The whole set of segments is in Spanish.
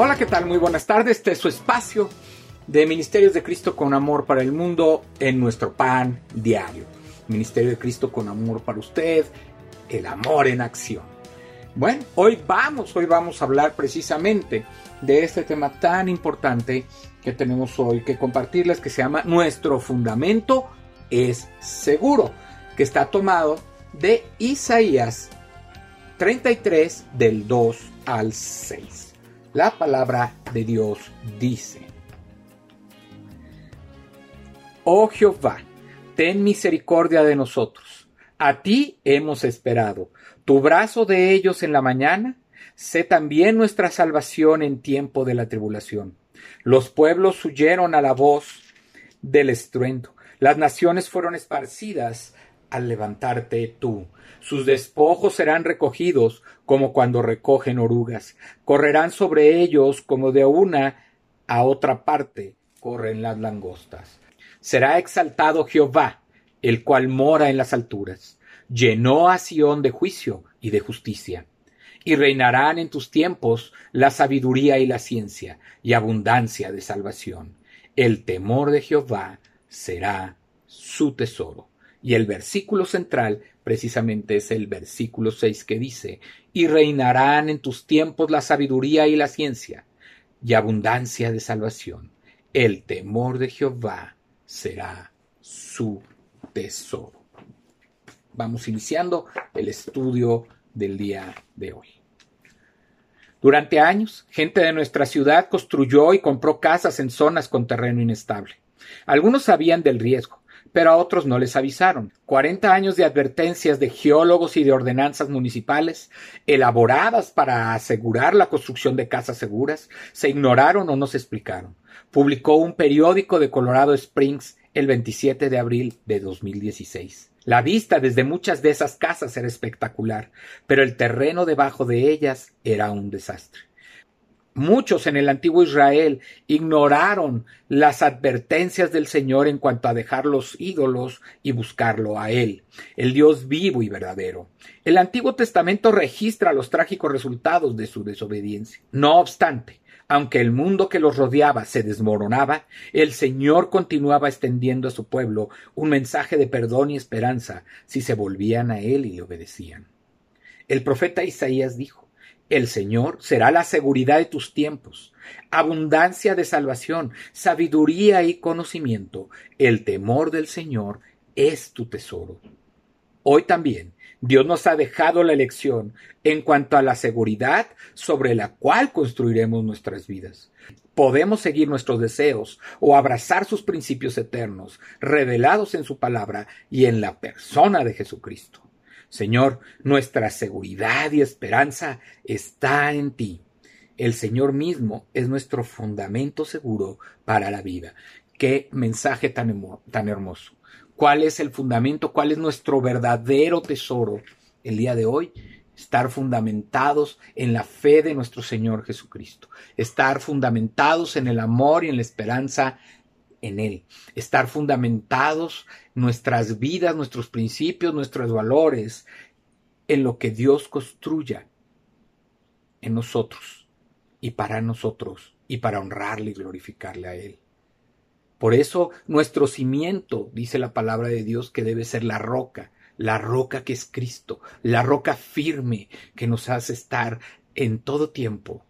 Hola, ¿qué tal? Muy buenas tardes. Este es su espacio de Ministerios de Cristo con Amor para el Mundo en nuestro pan diario. Ministerio de Cristo con Amor para usted, el amor en acción. Bueno, hoy vamos, hoy vamos a hablar precisamente de este tema tan importante que tenemos hoy que compartirles que se llama Nuestro fundamento es seguro, que está tomado de Isaías 33 del 2 al 6. La palabra de Dios dice, Oh Jehová, ten misericordia de nosotros. A ti hemos esperado. Tu brazo de ellos en la mañana, sé también nuestra salvación en tiempo de la tribulación. Los pueblos huyeron a la voz del estruendo. Las naciones fueron esparcidas al levantarte tú. Sus despojos serán recogidos como cuando recogen orugas. Correrán sobre ellos como de una a otra parte corren las langostas. Será exaltado Jehová, el cual mora en las alturas. Llenó a Sión de juicio y de justicia. Y reinarán en tus tiempos la sabiduría y la ciencia, y abundancia de salvación. El temor de Jehová será su tesoro. Y el versículo central precisamente es el versículo 6 que dice, y reinarán en tus tiempos la sabiduría y la ciencia, y abundancia de salvación. El temor de Jehová será su tesoro. Vamos iniciando el estudio del día de hoy. Durante años, gente de nuestra ciudad construyó y compró casas en zonas con terreno inestable. Algunos sabían del riesgo, pero a otros no les avisaron. Cuarenta años de advertencias de geólogos y de ordenanzas municipales, elaboradas para asegurar la construcción de casas seguras, se ignoraron o no se explicaron. Publicó un periódico de Colorado Springs el 27 de abril de 2016. La vista desde muchas de esas casas era espectacular, pero el terreno debajo de ellas era un desastre. Muchos en el antiguo Israel ignoraron las advertencias del Señor en cuanto a dejar los ídolos y buscarlo a Él, el Dios vivo y verdadero. El Antiguo Testamento registra los trágicos resultados de su desobediencia. No obstante, aunque el mundo que los rodeaba se desmoronaba, el Señor continuaba extendiendo a su pueblo un mensaje de perdón y esperanza si se volvían a Él y le obedecían. El profeta Isaías dijo el Señor será la seguridad de tus tiempos, abundancia de salvación, sabiduría y conocimiento. El temor del Señor es tu tesoro. Hoy también Dios nos ha dejado la elección en cuanto a la seguridad sobre la cual construiremos nuestras vidas. Podemos seguir nuestros deseos o abrazar sus principios eternos, revelados en su palabra y en la persona de Jesucristo. Señor, nuestra seguridad y esperanza está en ti. El Señor mismo es nuestro fundamento seguro para la vida. Qué mensaje tan, hermoso. ¿Cuál es el fundamento? ¿Cuál es nuestro verdadero tesoro el día de hoy? Estar fundamentados en la fe de nuestro Señor Jesucristo. Estar fundamentados en el amor y en la esperanza en Él, estar fundamentados nuestras vidas, nuestros principios, nuestros valores en lo que Dios construya en nosotros y para nosotros y para honrarle y glorificarle a Él. Por eso nuestro cimiento, dice la palabra de Dios, que debe ser la roca, la roca que es Cristo, la roca firme que nos hace estar en todo tiempo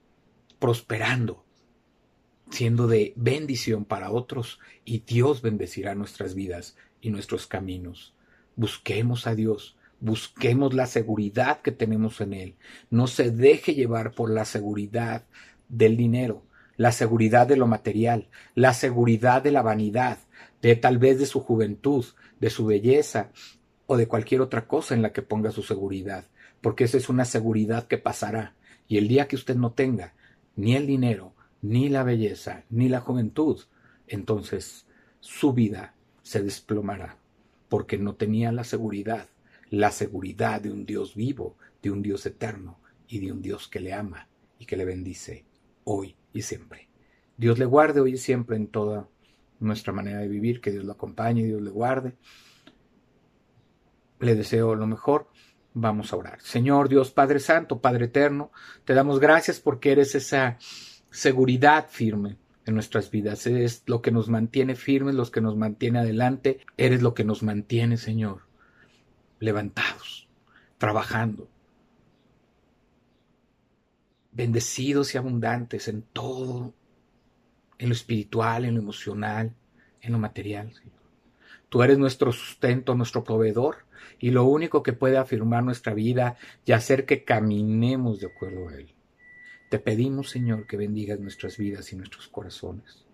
prosperando, siendo de bendición para otros y Dios bendecirá nuestras vidas y nuestros caminos. Busquemos a Dios, busquemos la seguridad que tenemos en Él. No se deje llevar por la seguridad del dinero, la seguridad de lo material, la seguridad de la vanidad, de tal vez de su juventud, de su belleza o de cualquier otra cosa en la que ponga su seguridad, porque esa es una seguridad que pasará. Y el día que usted no tenga ni el dinero, ni la belleza, ni la juventud, entonces su vida se desplomará, porque no tenía la seguridad, la seguridad de un Dios vivo, de un Dios eterno y de un Dios que le ama y que le bendice hoy y siempre. Dios le guarde hoy y siempre en toda nuestra manera de vivir, que Dios lo acompañe, Dios le guarde. Le deseo lo mejor. Vamos a orar. Señor Dios Padre Santo, Padre Eterno, te damos gracias porque eres esa seguridad firme en nuestras vidas. Es lo que nos mantiene firmes, lo que nos mantiene adelante. Eres lo que nos mantiene, Señor, levantados, trabajando, bendecidos y abundantes en todo, en lo espiritual, en lo emocional, en lo material. Tú eres nuestro sustento, nuestro proveedor, y lo único que puede afirmar nuestra vida y hacer que caminemos de acuerdo a Él. Te pedimos, Señor, que bendigas nuestras vidas y nuestros corazones,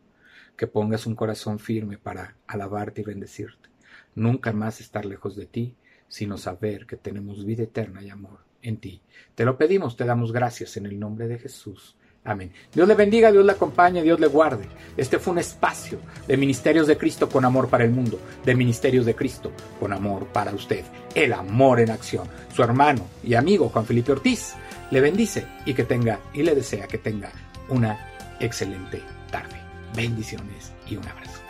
que pongas un corazón firme para alabarte y bendecirte, nunca más estar lejos de ti, sino saber que tenemos vida eterna y amor en ti. Te lo pedimos, te damos gracias en el nombre de Jesús. Amén. Dios le bendiga, Dios le acompañe, Dios le guarde. Este fue un espacio de Ministerios de Cristo con amor para el mundo, de Ministerios de Cristo con amor para usted. El amor en acción. Su hermano y amigo Juan Felipe Ortiz le bendice y que tenga y le desea que tenga una excelente tarde. Bendiciones y un abrazo.